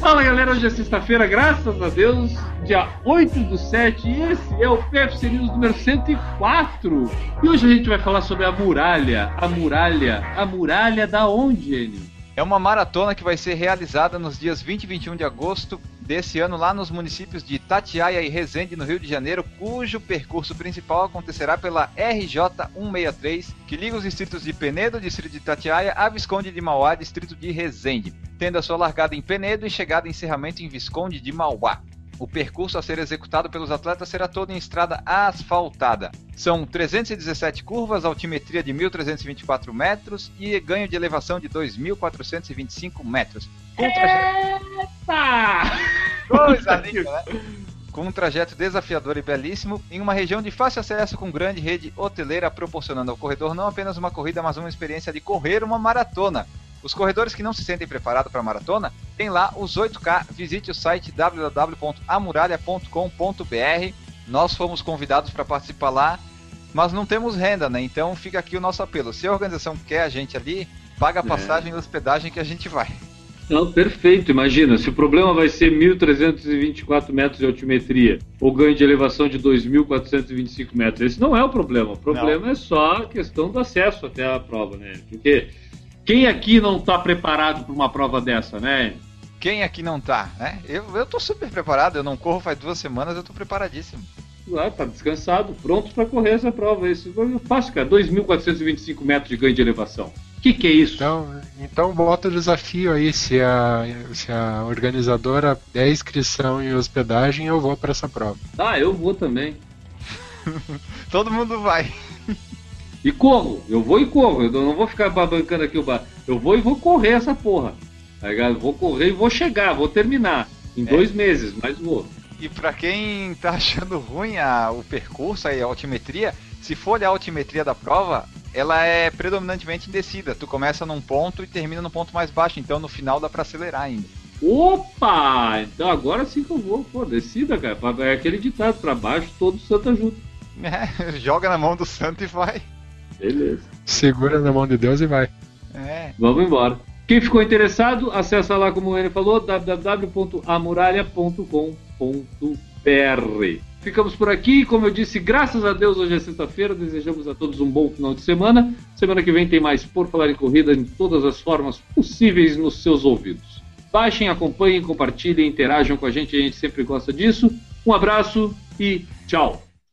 Fala galera, hoje é sexta-feira, graças a Deus, dia 8 do 7, e esse é o PFC News número 104. E hoje a gente vai falar sobre a muralha. A muralha. A muralha da onde, Enio? É uma maratona que vai ser realizada nos dias 20 e 21 de agosto desse ano lá nos municípios de Tatiaia e Resende, no Rio de Janeiro, cujo percurso principal acontecerá pela RJ 163, que liga os distritos de Penedo, distrito de Tatiaia, a Visconde de Mauá, distrito de Resende, tendo a sua largada em Penedo e chegada em encerramento em Visconde de Mauá. O percurso a ser executado pelos atletas será todo em estrada asfaltada. São 317 curvas, altimetria de 1.324 metros e ganho de elevação de 2.425 metros. Com. Eita! Coisa linda, né? Com um trajeto desafiador e belíssimo, em uma região de fácil acesso com grande rede hoteleira, proporcionando ao corredor não apenas uma corrida, mas uma experiência de correr uma maratona. Os corredores que não se sentem preparados para a maratona, tem lá os 8K. Visite o site www.amuralha.com.br. Nós fomos convidados para participar lá, mas não temos renda, né? Então fica aqui o nosso apelo. Se a organização quer a gente ali, paga a passagem e hospedagem que a gente vai. Não, perfeito. Imagina, se o problema vai ser 1.324 metros de altimetria ou ganho de elevação de 2.425 metros, esse não é o problema. O problema Não. é só a questão do acesso até a prova, né? Porque quem aqui não está preparado para uma prova dessa, né? Quem aqui não tá, né? Eu, eu tô super preparado, eu não corro faz duas semanas, eu tô preparadíssimo. Lá, tá descansado, pronto para correr essa prova. Isso foi fácil, cara. 2.425 metros de ganho de elevação. O que, que é isso? Então, então bota o desafio aí, se a, se a organizadora der inscrição e hospedagem, eu vou para essa prova. Ah, eu vou também. Todo mundo vai. E corro, eu vou e corro. Eu não vou ficar bancando aqui o bar. Eu vou e vou correr essa porra. Tá ligado? Vou correr e vou chegar, vou terminar. Em É. dois meses, mas vou. E pra quem tá achando ruim a- o percurso aí, a altimetria, se for olhar a altimetria da prova, ela é predominantemente em descida. Tu começa num ponto e termina no ponto mais baixo, então no final dá pra acelerar ainda. Opa! Então agora sim que eu vou. Pô, descida, cara. É aquele ditado, pra baixo todo santo ajuda. É, joga na mão do santo e vai. Beleza. Segura na mão de Deus e vai. É, Vamos embora. Quem ficou interessado, acessa lá, como ele falou, www.amuralha.com.br. Ficamos por aqui, como eu disse, graças a Deus hoje é sexta-feira, desejamos a todos um bom final de semana. Semana que vem tem mais Por Falar em Corrida em todas as formas possíveis nos seus ouvidos. Baixem, acompanhem, compartilhem, interajam com a gente, a gente sempre gosta disso. Um abraço e tchau!